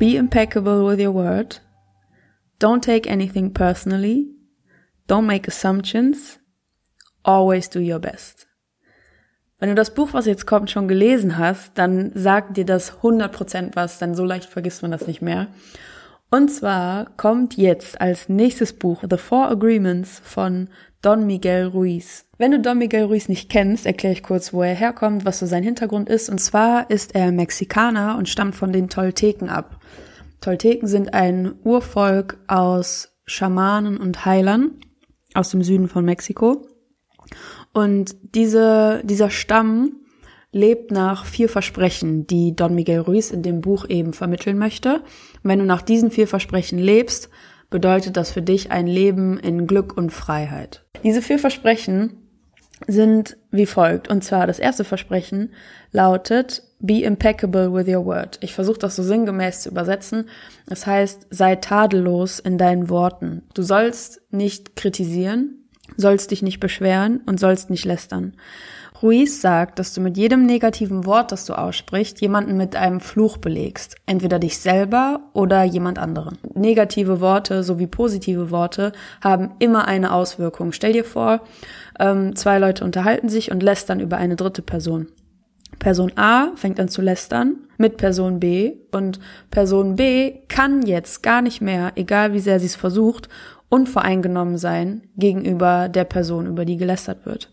Be impeccable with your word. Don't take anything personally. Don't make assumptions. Always do your best. Wenn du das Buch, was jetzt kommt, schon gelesen hast, dann sagt dir das 100% was, denn so leicht vergisst man das nicht mehr. Und zwar kommt jetzt als nächstes Buch The Four Agreements von Don Miguel Ruiz. Wenn du Don Miguel Ruiz nicht kennst, erkläre ich kurz, wo er herkommt, was so sein Hintergrund ist. Und zwar ist er Mexikaner und stammt von den Tolteken ab. Tolteken sind ein Urvolk aus Schamanen und Heilern aus dem Süden von Mexiko. Und diese, dieser Stamm lebt nach vier Versprechen, die Don Miguel Ruiz in dem Buch eben vermitteln möchte. Wenn du nach diesen vier Versprechen lebst, bedeutet das für dich ein Leben in Glück und Freiheit. Diese vier Versprechen sind wie folgt. Und zwar das erste Versprechen lautet, be impeccable with your word. Ich versuche das so sinngemäß zu übersetzen. Das heißt, sei tadellos in deinen Worten. Du sollst nicht kritisieren, sollst dich nicht beschweren und sollst nicht lästern. Ruiz sagt, dass du mit jedem negativen Wort, das du aussprichst, jemanden mit einem Fluch belegst. Entweder dich selber oder jemand anderen. Negative Worte sowie positive Worte haben immer eine Auswirkung. Stell dir vor, ähm, zwei Leute unterhalten sich und lästern über eine dritte Person. Person A fängt an zu lästern mit Person B und Person B kann jetzt gar nicht mehr, egal wie sehr sie es versucht, unvoreingenommen sein gegenüber der Person, über die gelästert wird.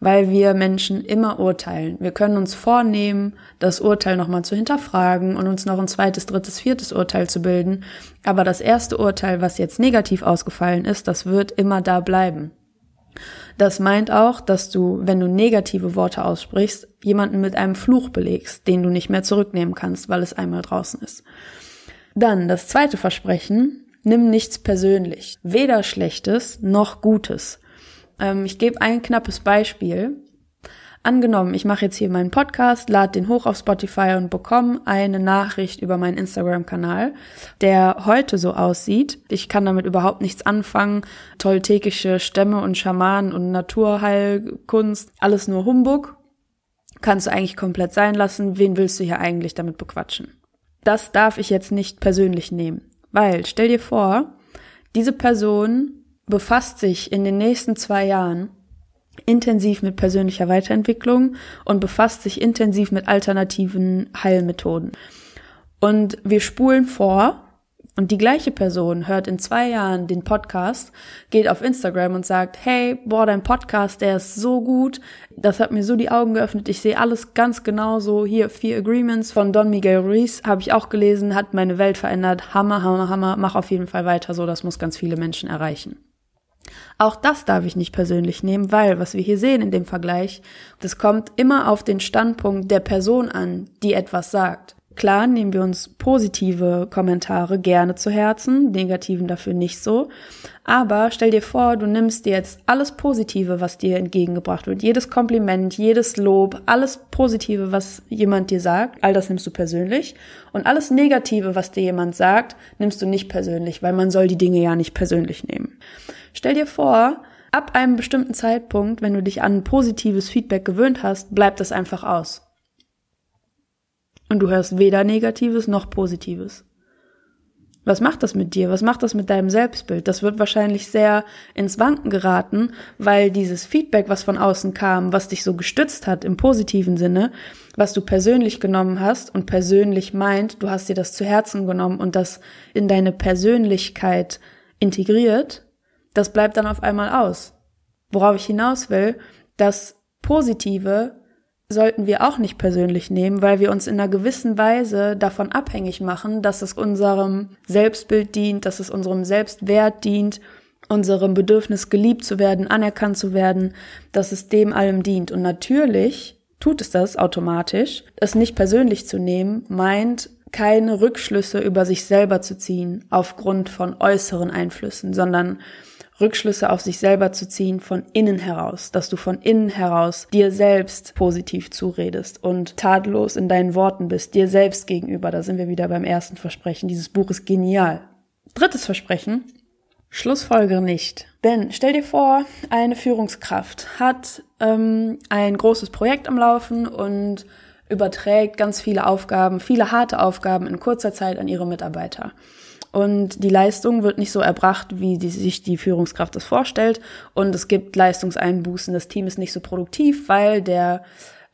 Weil wir Menschen immer urteilen. Wir können uns vornehmen, das Urteil nochmal zu hinterfragen und uns noch ein zweites, drittes, viertes Urteil zu bilden. Aber das erste Urteil, was jetzt negativ ausgefallen ist, das wird immer da bleiben. Das meint auch, dass du, wenn du negative Worte aussprichst, jemanden mit einem Fluch belegst, den du nicht mehr zurücknehmen kannst, weil es einmal draußen ist. Dann das zweite Versprechen, nimm nichts persönlich. Weder Schlechtes noch Gutes. Ähm, ich gebe ein knappes Beispiel. Angenommen, ich mache jetzt hier meinen Podcast, lade den hoch auf Spotify und bekomme eine Nachricht über meinen Instagram-Kanal, der heute so aussieht. Ich kann damit überhaupt nichts anfangen. Toltekische Stämme und Schamanen und Naturheilkunst, alles nur Humbug. Kannst du eigentlich komplett sein lassen. Wen willst du hier eigentlich damit bequatschen? Das darf ich jetzt nicht persönlich nehmen. Weil, stell dir vor, diese Person befasst sich in den nächsten zwei Jahren intensiv mit persönlicher Weiterentwicklung und befasst sich intensiv mit alternativen Heilmethoden. Und wir spulen vor, und die gleiche Person hört in zwei Jahren den Podcast, geht auf Instagram und sagt, hey, boah, dein Podcast, der ist so gut, das hat mir so die Augen geöffnet, ich sehe alles ganz genau so. Hier, Vier Agreements von Don Miguel Ruiz habe ich auch gelesen, hat meine Welt verändert, hammer, hammer, hammer, mach auf jeden Fall weiter so, das muss ganz viele Menschen erreichen. Auch das darf ich nicht persönlich nehmen, weil, was wir hier sehen in dem Vergleich, das kommt immer auf den Standpunkt der Person an, die etwas sagt. Klar nehmen wir uns positive Kommentare gerne zu Herzen, negativen dafür nicht so. Aber stell dir vor, du nimmst dir jetzt alles Positive, was dir entgegengebracht wird, jedes Kompliment, jedes Lob, alles Positive, was jemand dir sagt, all das nimmst du persönlich. Und alles Negative, was dir jemand sagt, nimmst du nicht persönlich, weil man soll die Dinge ja nicht persönlich nehmen. Stell dir vor, ab einem bestimmten Zeitpunkt, wenn du dich an positives Feedback gewöhnt hast, bleibt das einfach aus. Und du hörst weder Negatives noch Positives. Was macht das mit dir? Was macht das mit deinem Selbstbild? Das wird wahrscheinlich sehr ins Wanken geraten, weil dieses Feedback, was von außen kam, was dich so gestützt hat im positiven Sinne, was du persönlich genommen hast und persönlich meint, du hast dir das zu Herzen genommen und das in deine Persönlichkeit integriert, das bleibt dann auf einmal aus. Worauf ich hinaus will, das Positive sollten wir auch nicht persönlich nehmen, weil wir uns in einer gewissen Weise davon abhängig machen, dass es unserem Selbstbild dient, dass es unserem Selbstwert dient, unserem Bedürfnis geliebt zu werden, anerkannt zu werden, dass es dem allem dient. Und natürlich tut es das automatisch. Es nicht persönlich zu nehmen, meint keine Rückschlüsse über sich selber zu ziehen aufgrund von äußeren Einflüssen, sondern Rückschlüsse auf sich selber zu ziehen von innen heraus, dass du von innen heraus dir selbst positiv zuredest und tadellos in deinen Worten bist, dir selbst gegenüber. Da sind wir wieder beim ersten Versprechen. Dieses Buch ist genial. Drittes Versprechen. Schlussfolgere nicht. Denn stell dir vor, eine Führungskraft hat ähm, ein großes Projekt am Laufen und überträgt ganz viele Aufgaben, viele harte Aufgaben in kurzer Zeit an ihre Mitarbeiter. Und die Leistung wird nicht so erbracht, wie die, sich die Führungskraft das vorstellt. Und es gibt Leistungseinbußen. Das Team ist nicht so produktiv, weil der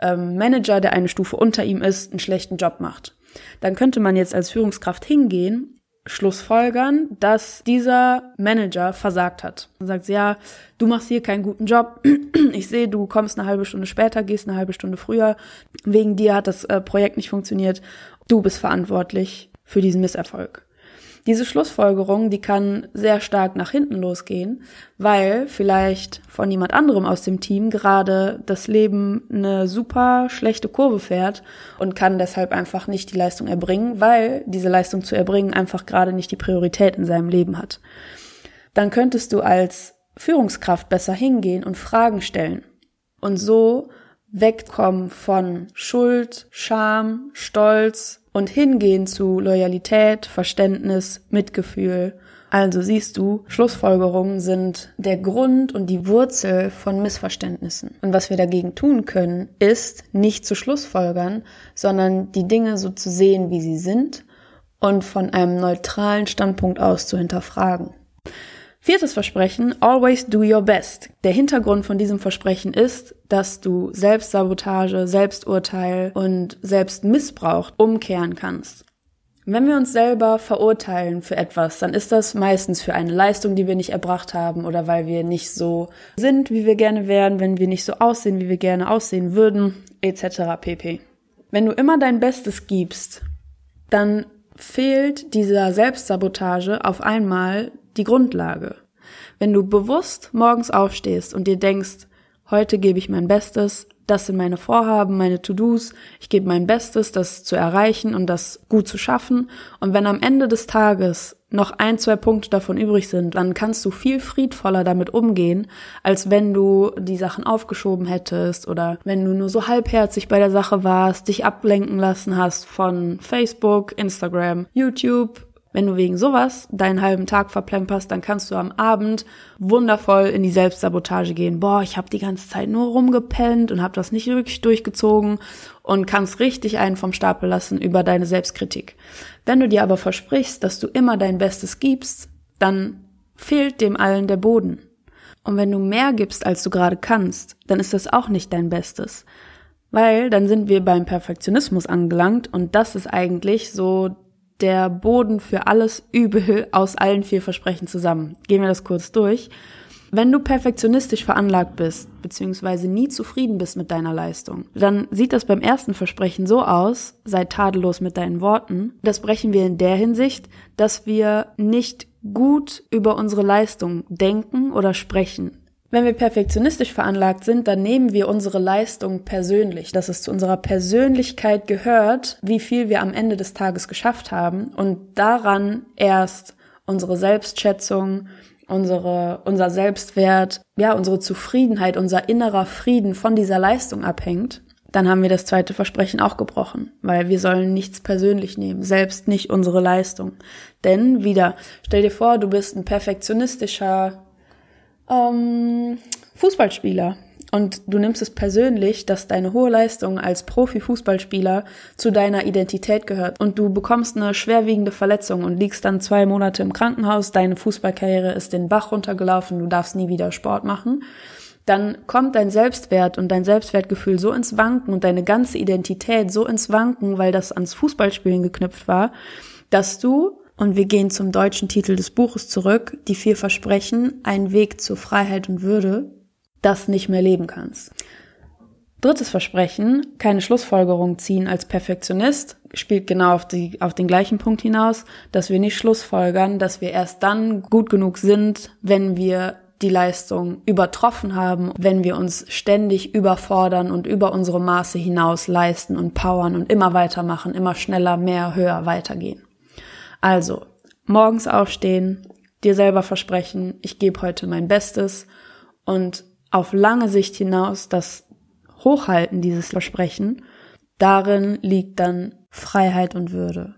ähm, Manager, der eine Stufe unter ihm ist, einen schlechten Job macht. Dann könnte man jetzt als Führungskraft hingehen schlussfolgern, dass dieser Manager versagt hat. Und sagt, ja, du machst hier keinen guten Job. Ich sehe, du kommst eine halbe Stunde später, gehst eine halbe Stunde früher. Wegen dir hat das äh, Projekt nicht funktioniert. Du bist verantwortlich für diesen Misserfolg. Diese Schlussfolgerung, die kann sehr stark nach hinten losgehen, weil vielleicht von jemand anderem aus dem Team gerade das Leben eine super schlechte Kurve fährt und kann deshalb einfach nicht die Leistung erbringen, weil diese Leistung zu erbringen einfach gerade nicht die Priorität in seinem Leben hat. Dann könntest du als Führungskraft besser hingehen und Fragen stellen und so wegkommen von Schuld, Scham, Stolz, und hingehen zu Loyalität, Verständnis, Mitgefühl. Also siehst du, Schlussfolgerungen sind der Grund und die Wurzel von Missverständnissen. Und was wir dagegen tun können, ist nicht zu Schlussfolgern, sondern die Dinge so zu sehen, wie sie sind und von einem neutralen Standpunkt aus zu hinterfragen. Viertes Versprechen, always do your best. Der Hintergrund von diesem Versprechen ist, dass du Selbstsabotage, Selbsturteil und Selbstmissbrauch umkehren kannst. Wenn wir uns selber verurteilen für etwas, dann ist das meistens für eine Leistung, die wir nicht erbracht haben oder weil wir nicht so sind, wie wir gerne wären, wenn wir nicht so aussehen, wie wir gerne aussehen würden, etc. pp. Wenn du immer dein Bestes gibst, dann fehlt dieser Selbstsabotage auf einmal die Grundlage. Wenn du bewusst morgens aufstehst und dir denkst, heute gebe ich mein Bestes, das sind meine Vorhaben, meine To-Dos, ich gebe mein Bestes, das zu erreichen und das gut zu schaffen. Und wenn am Ende des Tages noch ein, zwei Punkte davon übrig sind, dann kannst du viel friedvoller damit umgehen, als wenn du die Sachen aufgeschoben hättest oder wenn du nur so halbherzig bei der Sache warst, dich ablenken lassen hast von Facebook, Instagram, YouTube, wenn du wegen sowas deinen halben Tag verplemperst, dann kannst du am Abend wundervoll in die Selbstsabotage gehen. Boah, ich habe die ganze Zeit nur rumgepennt und habe das nicht wirklich durchgezogen und kannst richtig einen vom Stapel lassen über deine Selbstkritik. Wenn du dir aber versprichst, dass du immer dein Bestes gibst, dann fehlt dem allen der Boden. Und wenn du mehr gibst, als du gerade kannst, dann ist das auch nicht dein Bestes. Weil dann sind wir beim Perfektionismus angelangt und das ist eigentlich so der Boden für alles Übel aus allen vier Versprechen zusammen. Gehen wir das kurz durch. Wenn du perfektionistisch veranlagt bist, beziehungsweise nie zufrieden bist mit deiner Leistung, dann sieht das beim ersten Versprechen so aus, sei tadellos mit deinen Worten. Das brechen wir in der Hinsicht, dass wir nicht gut über unsere Leistung denken oder sprechen. Wenn wir perfektionistisch veranlagt sind, dann nehmen wir unsere Leistung persönlich, dass es zu unserer Persönlichkeit gehört, wie viel wir am Ende des Tages geschafft haben und daran erst unsere Selbstschätzung, unsere, unser Selbstwert, ja, unsere Zufriedenheit, unser innerer Frieden von dieser Leistung abhängt, dann haben wir das zweite Versprechen auch gebrochen, weil wir sollen nichts persönlich nehmen, selbst nicht unsere Leistung. Denn wieder, stell dir vor, du bist ein perfektionistischer ähm, Fußballspieler. Und du nimmst es persönlich, dass deine hohe Leistung als Profi-Fußballspieler zu deiner Identität gehört. Und du bekommst eine schwerwiegende Verletzung und liegst dann zwei Monate im Krankenhaus, deine Fußballkarriere ist den Bach runtergelaufen, du darfst nie wieder Sport machen. Dann kommt dein Selbstwert und dein Selbstwertgefühl so ins Wanken und deine ganze Identität so ins Wanken, weil das ans Fußballspielen geknüpft war, dass du und wir gehen zum deutschen Titel des Buches zurück, die vier Versprechen, ein Weg zur Freiheit und Würde, das nicht mehr leben kannst. Drittes Versprechen, keine Schlussfolgerung ziehen als Perfektionist, spielt genau auf, die, auf den gleichen Punkt hinaus, dass wir nicht schlussfolgern, dass wir erst dann gut genug sind, wenn wir die Leistung übertroffen haben, wenn wir uns ständig überfordern und über unsere Maße hinaus leisten und powern und immer weitermachen, immer schneller, mehr, höher weitergehen. Also, morgens aufstehen, dir selber versprechen, ich gebe heute mein Bestes und auf lange Sicht hinaus das Hochhalten dieses Versprechen, darin liegt dann Freiheit und Würde.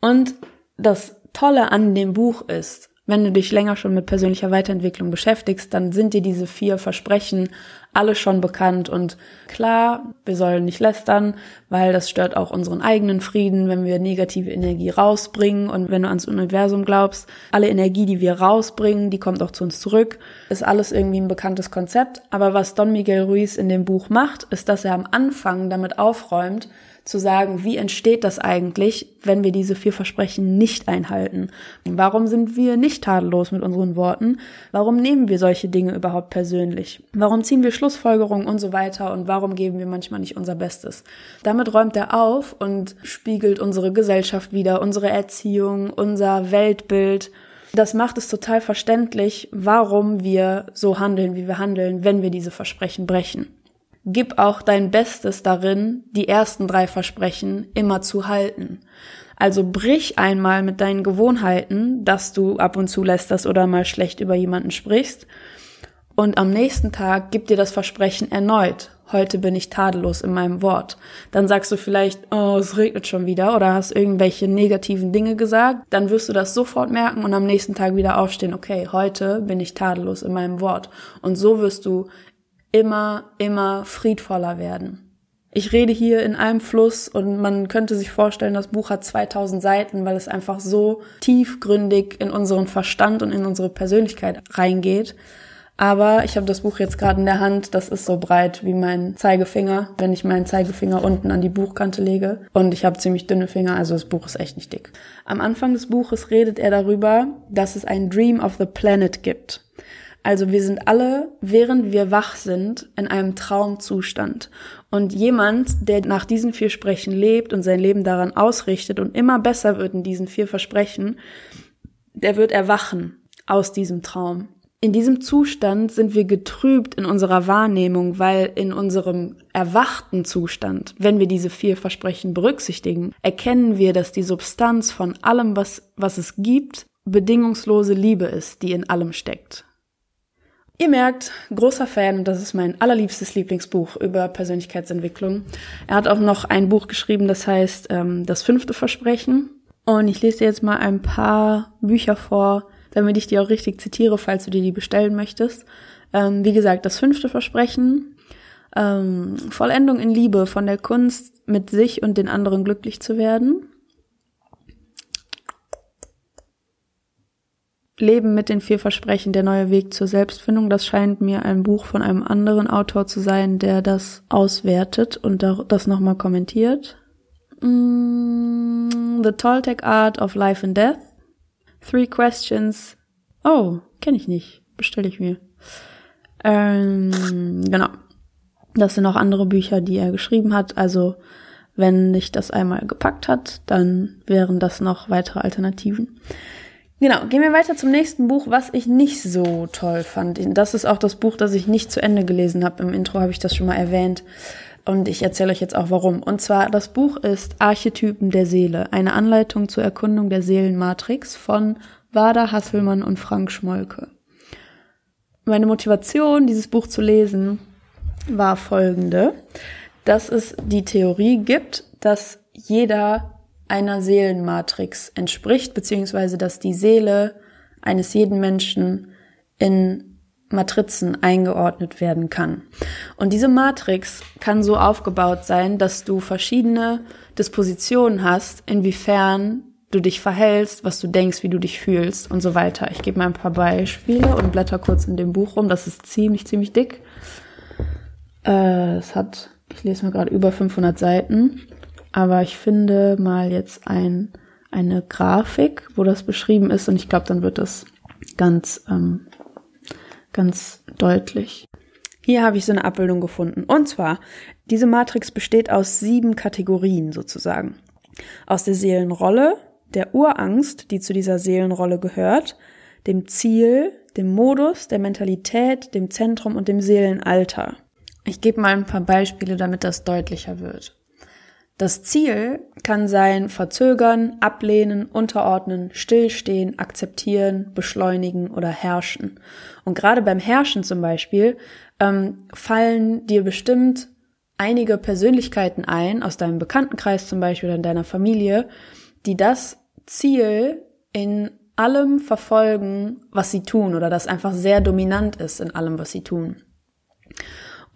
Und das Tolle an dem Buch ist, wenn du dich länger schon mit persönlicher Weiterentwicklung beschäftigst, dann sind dir diese vier Versprechen alle schon bekannt. Und klar, wir sollen nicht lästern, weil das stört auch unseren eigenen Frieden, wenn wir negative Energie rausbringen. Und wenn du ans Universum glaubst, alle Energie, die wir rausbringen, die kommt auch zu uns zurück, ist alles irgendwie ein bekanntes Konzept, aber was Don Miguel Ruiz in dem Buch macht, ist, dass er am Anfang damit aufräumt, zu sagen, wie entsteht das eigentlich, wenn wir diese vier Versprechen nicht einhalten? Warum sind wir nicht tadellos mit unseren Worten? Warum nehmen wir solche Dinge überhaupt persönlich? Warum ziehen wir Schlussfolgerungen und so weiter? Und warum geben wir manchmal nicht unser Bestes? Damit räumt er auf und spiegelt unsere Gesellschaft wieder, unsere Erziehung, unser Weltbild. Das macht es total verständlich, warum wir so handeln, wie wir handeln, wenn wir diese Versprechen brechen gib auch dein Bestes darin, die ersten drei Versprechen immer zu halten. Also brich einmal mit deinen Gewohnheiten, dass du ab und zu lästerst oder mal schlecht über jemanden sprichst. Und am nächsten Tag gib dir das Versprechen erneut. Heute bin ich tadellos in meinem Wort. Dann sagst du vielleicht, oh, es regnet schon wieder oder hast irgendwelche negativen Dinge gesagt. Dann wirst du das sofort merken und am nächsten Tag wieder aufstehen. Okay, heute bin ich tadellos in meinem Wort. Und so wirst du immer, immer friedvoller werden. Ich rede hier in einem Fluss und man könnte sich vorstellen, das Buch hat 2000 Seiten, weil es einfach so tiefgründig in unseren Verstand und in unsere Persönlichkeit reingeht. Aber ich habe das Buch jetzt gerade in der Hand, das ist so breit wie mein Zeigefinger, wenn ich meinen Zeigefinger unten an die Buchkante lege. Und ich habe ziemlich dünne Finger, also das Buch ist echt nicht dick. Am Anfang des Buches redet er darüber, dass es ein Dream of the Planet gibt. Also wir sind alle, während wir wach sind, in einem Traumzustand. Und jemand, der nach diesen vier Sprechen lebt und sein Leben daran ausrichtet und immer besser wird in diesen vier Versprechen, der wird erwachen aus diesem Traum. In diesem Zustand sind wir getrübt in unserer Wahrnehmung, weil in unserem erwachten Zustand, wenn wir diese vier Versprechen berücksichtigen, erkennen wir, dass die Substanz von allem, was, was es gibt, bedingungslose Liebe ist, die in allem steckt. Ihr merkt, großer Fan, das ist mein allerliebstes Lieblingsbuch über Persönlichkeitsentwicklung. Er hat auch noch ein Buch geschrieben, das heißt ähm, Das fünfte Versprechen. Und ich lese dir jetzt mal ein paar Bücher vor, damit ich die auch richtig zitiere, falls du dir die bestellen möchtest. Ähm, wie gesagt, Das fünfte Versprechen, ähm, Vollendung in Liebe von der Kunst, mit sich und den anderen glücklich zu werden. Leben mit den vier Versprechen, der neue Weg zur Selbstfindung. Das scheint mir ein Buch von einem anderen Autor zu sein, der das auswertet und das nochmal kommentiert. Mm, The Toltec Art of Life and Death. Three Questions. Oh, kenne ich nicht. Bestelle ich mir. Ähm, genau. Das sind auch andere Bücher, die er geschrieben hat. Also, wenn dich das einmal gepackt hat, dann wären das noch weitere Alternativen. Genau, gehen wir weiter zum nächsten Buch, was ich nicht so toll fand. Das ist auch das Buch, das ich nicht zu Ende gelesen habe. Im Intro habe ich das schon mal erwähnt. Und ich erzähle euch jetzt auch warum. Und zwar, das Buch ist Archetypen der Seele, eine Anleitung zur Erkundung der Seelenmatrix von Wada Hasselmann und Frank Schmolke. Meine Motivation, dieses Buch zu lesen, war folgende, dass es die Theorie gibt, dass jeder einer Seelenmatrix entspricht, beziehungsweise dass die Seele eines jeden Menschen in Matrizen eingeordnet werden kann. Und diese Matrix kann so aufgebaut sein, dass du verschiedene Dispositionen hast, inwiefern du dich verhältst, was du denkst, wie du dich fühlst und so weiter. Ich gebe mal ein paar Beispiele und blätter kurz in dem Buch rum. Das ist ziemlich, ziemlich dick. Äh, es hat, ich lese mal gerade über 500 Seiten. Aber ich finde mal jetzt ein, eine Grafik, wo das beschrieben ist und ich glaube, dann wird das ganz, ähm, ganz deutlich. Hier habe ich so eine Abbildung gefunden. Und zwar, diese Matrix besteht aus sieben Kategorien sozusagen. Aus der Seelenrolle, der Urangst, die zu dieser Seelenrolle gehört, dem Ziel, dem Modus, der Mentalität, dem Zentrum und dem Seelenalter. Ich gebe mal ein paar Beispiele, damit das deutlicher wird. Das Ziel kann sein verzögern, ablehnen, unterordnen, stillstehen, akzeptieren, beschleunigen oder herrschen. Und gerade beim Herrschen zum Beispiel ähm, fallen dir bestimmt einige Persönlichkeiten ein, aus deinem Bekanntenkreis zum Beispiel oder in deiner Familie, die das Ziel in allem verfolgen, was sie tun oder das einfach sehr dominant ist in allem, was sie tun.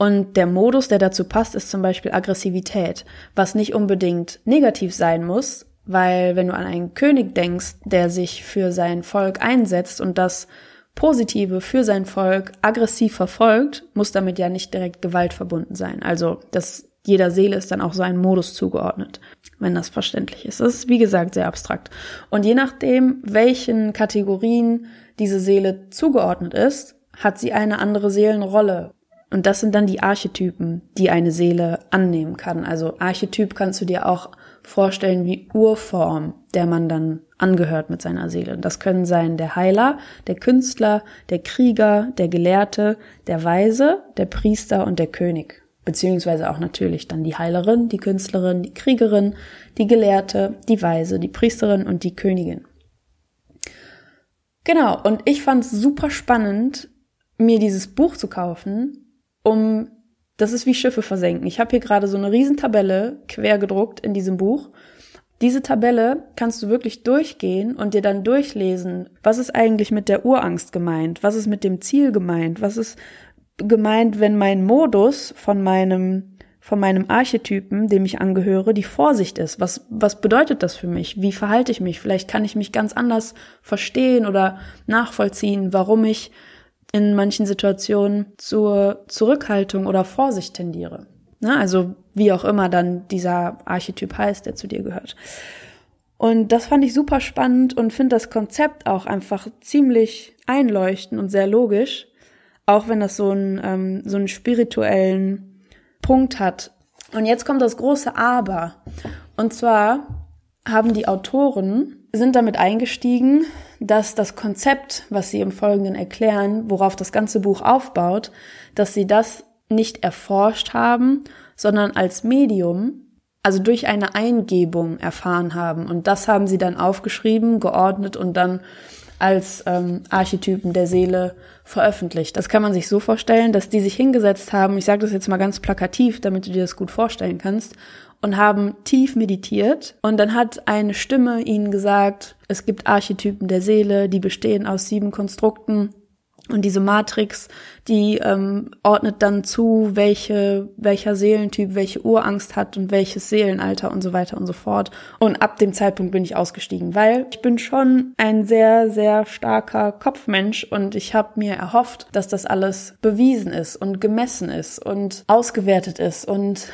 Und der Modus, der dazu passt, ist zum Beispiel Aggressivität, was nicht unbedingt negativ sein muss, weil wenn du an einen König denkst, der sich für sein Volk einsetzt und das Positive für sein Volk aggressiv verfolgt, muss damit ja nicht direkt Gewalt verbunden sein. Also das jeder Seele ist dann auch so ein Modus zugeordnet, wenn das verständlich ist. Das ist, wie gesagt, sehr abstrakt. Und je nachdem, welchen Kategorien diese Seele zugeordnet ist, hat sie eine andere Seelenrolle. Und das sind dann die Archetypen, die eine Seele annehmen kann. Also Archetyp kannst du dir auch vorstellen wie Urform, der man dann angehört mit seiner Seele. Das können sein der Heiler, der Künstler, der Krieger, der Gelehrte, der Weise, der Priester und der König. Beziehungsweise auch natürlich dann die Heilerin, die Künstlerin, die Kriegerin, die Gelehrte, die Weise, die Priesterin und die Königin. Genau, und ich fand es super spannend, mir dieses Buch zu kaufen, um das ist wie Schiffe versenken. Ich habe hier gerade so eine Riesentabelle quer gedruckt in diesem Buch. Diese Tabelle kannst du wirklich durchgehen und dir dann durchlesen, was ist eigentlich mit der Urangst gemeint, was ist mit dem Ziel gemeint, was ist gemeint, wenn mein Modus von meinem von meinem Archetypen, dem ich angehöre, die Vorsicht ist. Was, was bedeutet das für mich? Wie verhalte ich mich? Vielleicht kann ich mich ganz anders verstehen oder nachvollziehen, warum ich in manchen Situationen zur Zurückhaltung oder Vorsicht tendiere. Ne? Also wie auch immer dann dieser Archetyp heißt, der zu dir gehört. Und das fand ich super spannend und finde das Konzept auch einfach ziemlich einleuchtend und sehr logisch, auch wenn das so einen, ähm, so einen spirituellen Punkt hat. Und jetzt kommt das große Aber. Und zwar haben die Autoren, sind damit eingestiegen, dass das Konzept, was sie im Folgenden erklären, worauf das ganze Buch aufbaut, dass sie das nicht erforscht haben, sondern als Medium, also durch eine Eingebung erfahren haben. Und das haben sie dann aufgeschrieben, geordnet und dann als ähm, Archetypen der Seele veröffentlicht. Das kann man sich so vorstellen, dass die sich hingesetzt haben, ich sage das jetzt mal ganz plakativ, damit du dir das gut vorstellen kannst, und haben tief meditiert und dann hat eine Stimme ihnen gesagt, es gibt Archetypen der Seele, die bestehen aus sieben Konstrukten und diese Matrix, die ähm, ordnet dann zu, welche, welcher Seelentyp welche Urangst hat und welches Seelenalter und so weiter und so fort. Und ab dem Zeitpunkt bin ich ausgestiegen, weil ich bin schon ein sehr, sehr starker Kopfmensch und ich habe mir erhofft, dass das alles bewiesen ist und gemessen ist und ausgewertet ist und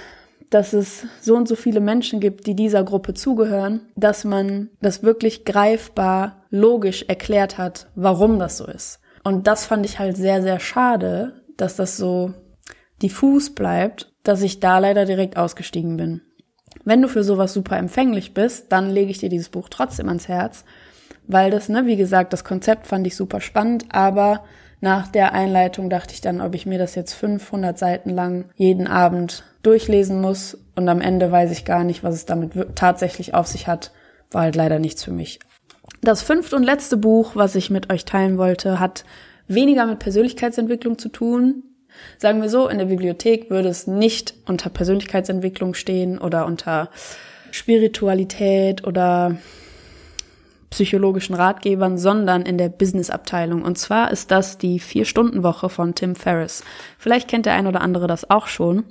dass es so und so viele Menschen gibt, die dieser Gruppe zugehören, dass man das wirklich greifbar, logisch erklärt hat, warum das so ist. Und das fand ich halt sehr, sehr schade, dass das so diffus bleibt, dass ich da leider direkt ausgestiegen bin. Wenn du für sowas super empfänglich bist, dann lege ich dir dieses Buch trotzdem ans Herz, weil das, ne, wie gesagt, das Konzept fand ich super spannend, aber nach der Einleitung dachte ich dann, ob ich mir das jetzt 500 Seiten lang jeden Abend durchlesen muss und am Ende weiß ich gar nicht, was es damit tatsächlich auf sich hat, war halt leider nichts für mich. Das fünfte und letzte Buch, was ich mit euch teilen wollte, hat weniger mit Persönlichkeitsentwicklung zu tun. Sagen wir so, in der Bibliothek würde es nicht unter Persönlichkeitsentwicklung stehen oder unter Spiritualität oder psychologischen Ratgebern, sondern in der Business-Abteilung. Und zwar ist das die Vier-Stunden-Woche von Tim Ferriss. Vielleicht kennt der ein oder andere das auch schon.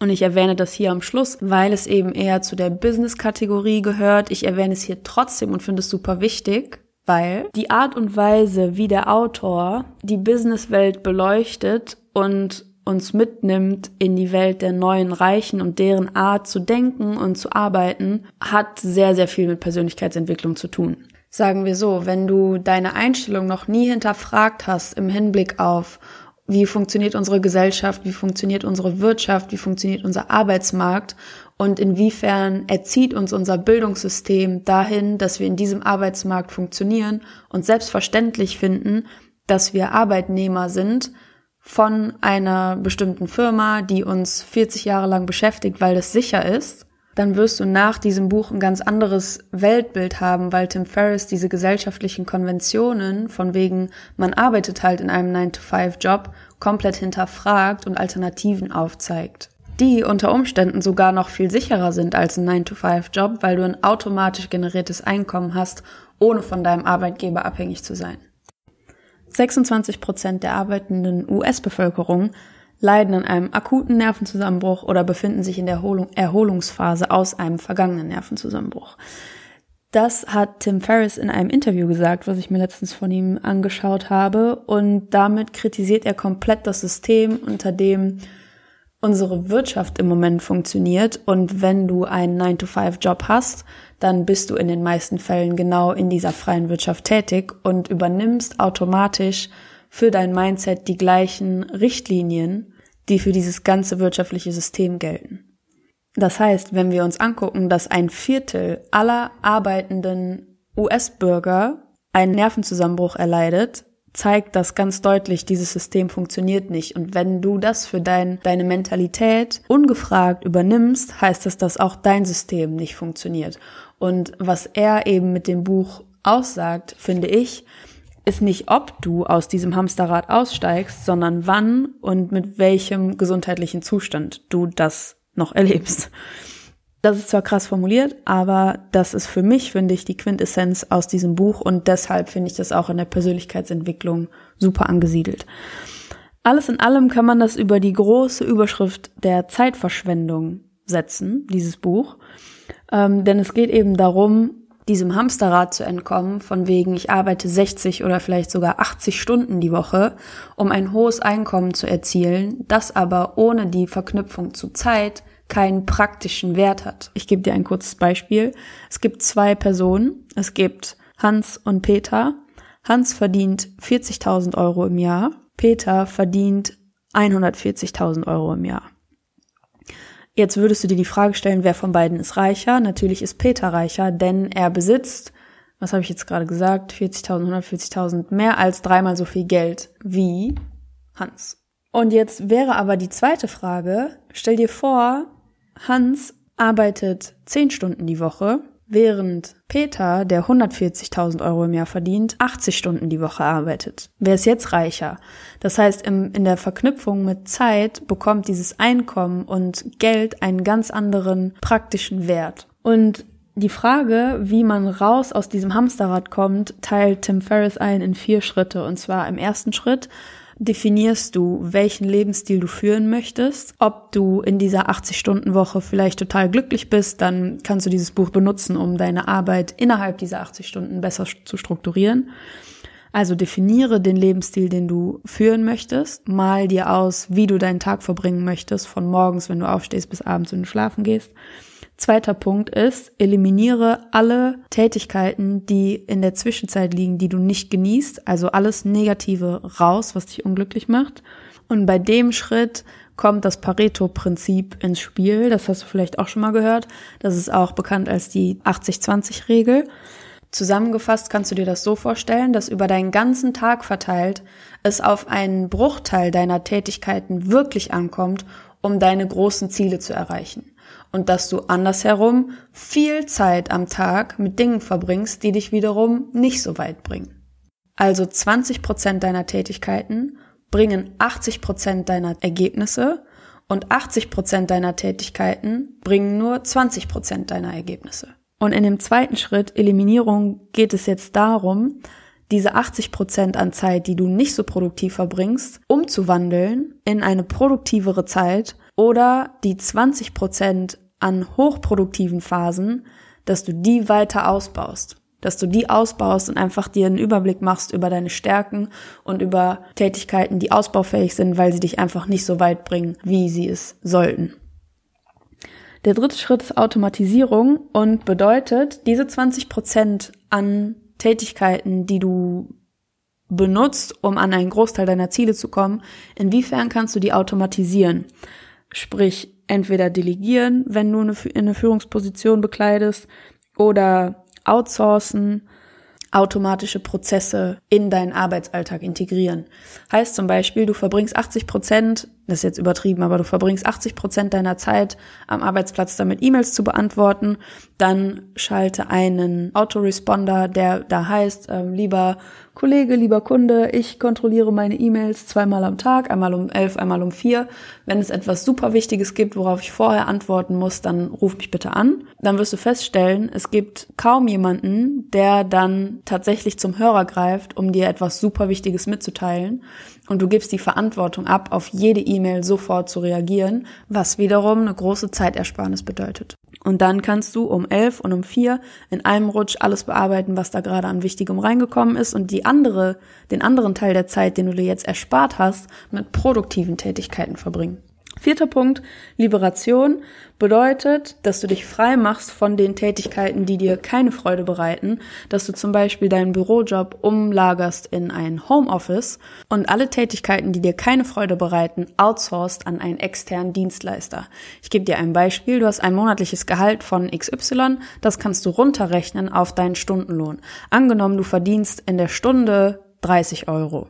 Und ich erwähne das hier am Schluss, weil es eben eher zu der Business-Kategorie gehört. Ich erwähne es hier trotzdem und finde es super wichtig, weil die Art und Weise, wie der Autor die Businesswelt beleuchtet und uns mitnimmt in die Welt der neuen Reichen und deren Art zu denken und zu arbeiten, hat sehr, sehr viel mit Persönlichkeitsentwicklung zu tun. Sagen wir so, wenn du deine Einstellung noch nie hinterfragt hast im Hinblick auf, wie funktioniert unsere Gesellschaft, wie funktioniert unsere Wirtschaft, wie funktioniert unser Arbeitsmarkt und inwiefern erzieht uns unser Bildungssystem dahin, dass wir in diesem Arbeitsmarkt funktionieren und selbstverständlich finden, dass wir Arbeitnehmer sind, von einer bestimmten Firma, die uns 40 Jahre lang beschäftigt, weil das sicher ist, dann wirst du nach diesem Buch ein ganz anderes Weltbild haben, weil Tim Ferriss diese gesellschaftlichen Konventionen von wegen, man arbeitet halt in einem 9-to-5-Job, komplett hinterfragt und Alternativen aufzeigt. Die unter Umständen sogar noch viel sicherer sind als ein 9-to-5-Job, weil du ein automatisch generiertes Einkommen hast, ohne von deinem Arbeitgeber abhängig zu sein. 26 Prozent der arbeitenden US-Bevölkerung leiden an einem akuten Nervenzusammenbruch oder befinden sich in der Erholungsphase aus einem vergangenen Nervenzusammenbruch. Das hat Tim Ferriss in einem Interview gesagt, was ich mir letztens von ihm angeschaut habe. Und damit kritisiert er komplett das System, unter dem unsere Wirtschaft im Moment funktioniert. Und wenn du einen 9-to-5-Job hast, dann bist du in den meisten Fällen genau in dieser freien Wirtschaft tätig und übernimmst automatisch für dein Mindset die gleichen Richtlinien, die für dieses ganze wirtschaftliche System gelten. Das heißt, wenn wir uns angucken, dass ein Viertel aller arbeitenden US-Bürger einen Nervenzusammenbruch erleidet, zeigt das ganz deutlich, dieses System funktioniert nicht. Und wenn du das für dein, deine Mentalität ungefragt übernimmst, heißt das, dass auch dein System nicht funktioniert. Und was er eben mit dem Buch aussagt, finde ich, ist nicht, ob du aus diesem Hamsterrad aussteigst, sondern wann und mit welchem gesundheitlichen Zustand du das noch erlebst. Das ist zwar krass formuliert, aber das ist für mich, finde ich, die Quintessenz aus diesem Buch und deshalb finde ich das auch in der Persönlichkeitsentwicklung super angesiedelt. Alles in allem kann man das über die große Überschrift der Zeitverschwendung setzen, dieses Buch. Ähm, denn es geht eben darum, diesem Hamsterrad zu entkommen, von wegen ich arbeite 60 oder vielleicht sogar 80 Stunden die Woche, um ein hohes Einkommen zu erzielen, das aber ohne die Verknüpfung zu Zeit keinen praktischen Wert hat. Ich gebe dir ein kurzes Beispiel. Es gibt zwei Personen. Es gibt Hans und Peter. Hans verdient 40.000 Euro im Jahr. Peter verdient 140.000 Euro im Jahr. Jetzt würdest du dir die Frage stellen, wer von beiden ist reicher? Natürlich ist Peter reicher, denn er besitzt, was habe ich jetzt gerade gesagt, 40.000, 140.000, mehr als dreimal so viel Geld wie Hans. Und jetzt wäre aber die zweite Frage, stell dir vor, Hans arbeitet 10 Stunden die Woche, während Peter, der 140.000 Euro im Jahr verdient, 80 Stunden die Woche arbeitet. Wer ist jetzt reicher? Das heißt, im, in der Verknüpfung mit Zeit bekommt dieses Einkommen und Geld einen ganz anderen praktischen Wert. Und die Frage, wie man raus aus diesem Hamsterrad kommt, teilt Tim Ferriss ein in vier Schritte. Und zwar im ersten Schritt definierst du, welchen Lebensstil du führen möchtest. Ob du in dieser 80-Stunden-Woche vielleicht total glücklich bist, dann kannst du dieses Buch benutzen, um deine Arbeit innerhalb dieser 80 Stunden besser zu strukturieren. Also definiere den Lebensstil, den du führen möchtest. Mal dir aus, wie du deinen Tag verbringen möchtest, von morgens, wenn du aufstehst, bis abends, wenn du schlafen gehst. Zweiter Punkt ist, eliminiere alle Tätigkeiten, die in der Zwischenzeit liegen, die du nicht genießt, also alles Negative raus, was dich unglücklich macht. Und bei dem Schritt kommt das Pareto-Prinzip ins Spiel. Das hast du vielleicht auch schon mal gehört. Das ist auch bekannt als die 80-20-Regel. Zusammengefasst kannst du dir das so vorstellen, dass über deinen ganzen Tag verteilt es auf einen Bruchteil deiner Tätigkeiten wirklich ankommt, um deine großen Ziele zu erreichen und dass du andersherum viel Zeit am Tag mit Dingen verbringst, die dich wiederum nicht so weit bringen. Also 20 Prozent deiner Tätigkeiten bringen 80 Prozent deiner Ergebnisse und 80 Prozent deiner Tätigkeiten bringen nur 20 Prozent deiner Ergebnisse. Und in dem zweiten Schritt Eliminierung geht es jetzt darum, diese 80 Prozent an Zeit, die du nicht so produktiv verbringst, umzuwandeln in eine produktivere Zeit oder die 20 Prozent an hochproduktiven Phasen, dass du die weiter ausbaust. Dass du die ausbaust und einfach dir einen Überblick machst über deine Stärken und über Tätigkeiten, die ausbaufähig sind, weil sie dich einfach nicht so weit bringen, wie sie es sollten. Der dritte Schritt ist Automatisierung und bedeutet, diese 20 Prozent an Tätigkeiten, die du benutzt, um an einen Großteil deiner Ziele zu kommen, inwiefern kannst du die automatisieren? Sprich, entweder delegieren, wenn du eine, Führungsposition bekleidest, oder outsourcen, automatische Prozesse in deinen Arbeitsalltag integrieren. Heißt zum Beispiel, du verbringst 80 Prozent, das ist jetzt übertrieben, aber du verbringst 80 Prozent deiner Zeit am Arbeitsplatz damit, E-Mails zu beantworten. Dann schalte einen Autoresponder, der da heißt, äh, lieber Kollege, lieber Kunde, ich kontrolliere meine E-Mails zweimal am Tag, einmal um elf, einmal um vier. Wenn es etwas super Wichtiges gibt, worauf ich vorher antworten muss, dann ruf mich bitte an. Dann wirst du feststellen, es gibt kaum jemanden, der dann tatsächlich zum Hörer greift, um dir etwas super Wichtiges mitzuteilen. Und du gibst die Verantwortung ab, auf jede E-Mail sofort zu reagieren, was wiederum eine große Zeitersparnis bedeutet. Und dann kannst du um elf und um vier in einem Rutsch alles bearbeiten, was da gerade an Wichtigem reingekommen ist und die andere, den anderen Teil der Zeit, den du dir jetzt erspart hast, mit produktiven Tätigkeiten verbringen. Vierter Punkt, Liberation bedeutet, dass du dich frei machst von den Tätigkeiten, die dir keine Freude bereiten, dass du zum Beispiel deinen Bürojob umlagerst in ein Homeoffice und alle Tätigkeiten, die dir keine Freude bereiten, outsourced an einen externen Dienstleister. Ich gebe dir ein Beispiel, du hast ein monatliches Gehalt von XY, das kannst du runterrechnen auf deinen Stundenlohn. Angenommen, du verdienst in der Stunde 30 Euro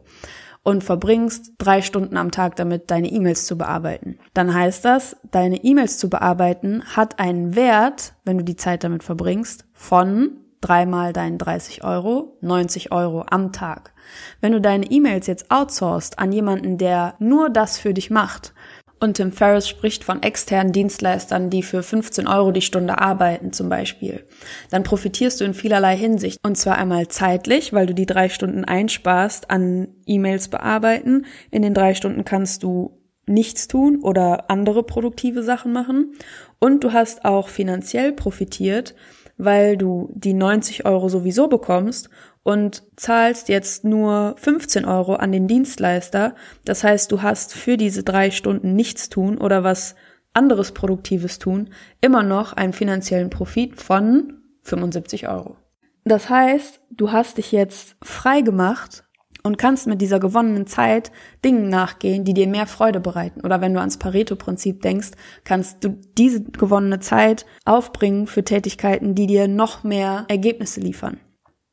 und verbringst drei Stunden am Tag damit, deine E-Mails zu bearbeiten. Dann heißt das, deine E-Mails zu bearbeiten hat einen Wert, wenn du die Zeit damit verbringst, von dreimal deinen 30 Euro, 90 Euro am Tag. Wenn du deine E-Mails jetzt outsourcest an jemanden, der nur das für dich macht, und Tim Ferriss spricht von externen Dienstleistern, die für 15 Euro die Stunde arbeiten zum Beispiel. Dann profitierst du in vielerlei Hinsicht. Und zwar einmal zeitlich, weil du die drei Stunden einsparst an E-Mails bearbeiten. In den drei Stunden kannst du nichts tun oder andere produktive Sachen machen. Und du hast auch finanziell profitiert, weil du die 90 Euro sowieso bekommst und zahlst jetzt nur 15 Euro an den Dienstleister. Das heißt, du hast für diese drei Stunden nichts tun oder was anderes Produktives tun, immer noch einen finanziellen Profit von 75 Euro. Das heißt, du hast dich jetzt frei gemacht und kannst mit dieser gewonnenen Zeit Dingen nachgehen, die dir mehr Freude bereiten. Oder wenn du ans Pareto-Prinzip denkst, kannst du diese gewonnene Zeit aufbringen für Tätigkeiten, die dir noch mehr Ergebnisse liefern.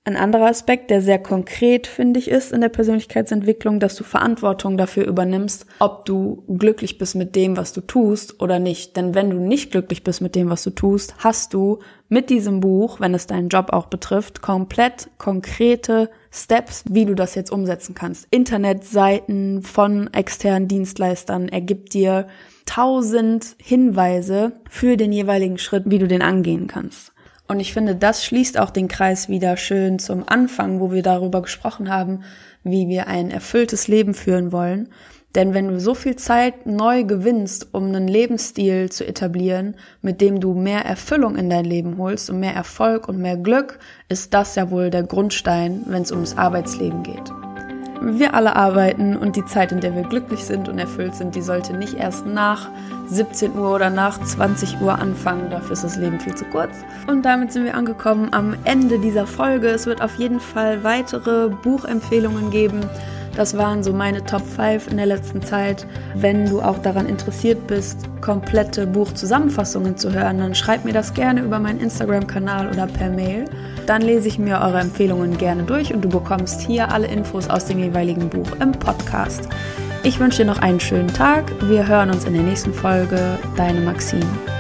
Ein anderer Aspekt, der sehr konkret, finde ich, ist in der Persönlichkeitsentwicklung, dass du Verantwortung dafür übernimmst, ob du glücklich bist mit dem, was du tust oder nicht. Denn wenn du nicht glücklich bist mit dem, was du tust, hast du mit diesem Buch, wenn es deinen Job auch betrifft, komplett konkrete Steps, wie du das jetzt umsetzen kannst. Internetseiten von externen Dienstleistern ergibt dir tausend Hinweise für den jeweiligen Schritt, wie du den angehen kannst. Und ich finde, das schließt auch den Kreis wieder schön zum Anfang, wo wir darüber gesprochen haben, wie wir ein erfülltes Leben führen wollen. Denn wenn du so viel Zeit neu gewinnst, um einen Lebensstil zu etablieren, mit dem du mehr Erfüllung in dein Leben holst und mehr Erfolg und mehr Glück, ist das ja wohl der Grundstein, wenn es ums Arbeitsleben geht. Wir alle arbeiten und die Zeit, in der wir glücklich sind und erfüllt sind, die sollte nicht erst nach 17 Uhr oder nach 20 Uhr anfangen. Dafür ist das Leben viel zu kurz. Und damit sind wir angekommen am Ende dieser Folge. Es wird auf jeden Fall weitere Buchempfehlungen geben. Das waren so meine Top 5 in der letzten Zeit. Wenn du auch daran interessiert bist, komplette Buchzusammenfassungen zu hören, dann schreib mir das gerne über meinen Instagram-Kanal oder per Mail. Dann lese ich mir eure Empfehlungen gerne durch und du bekommst hier alle Infos aus dem jeweiligen Buch im Podcast. Ich wünsche dir noch einen schönen Tag. Wir hören uns in der nächsten Folge. Deine Maxine.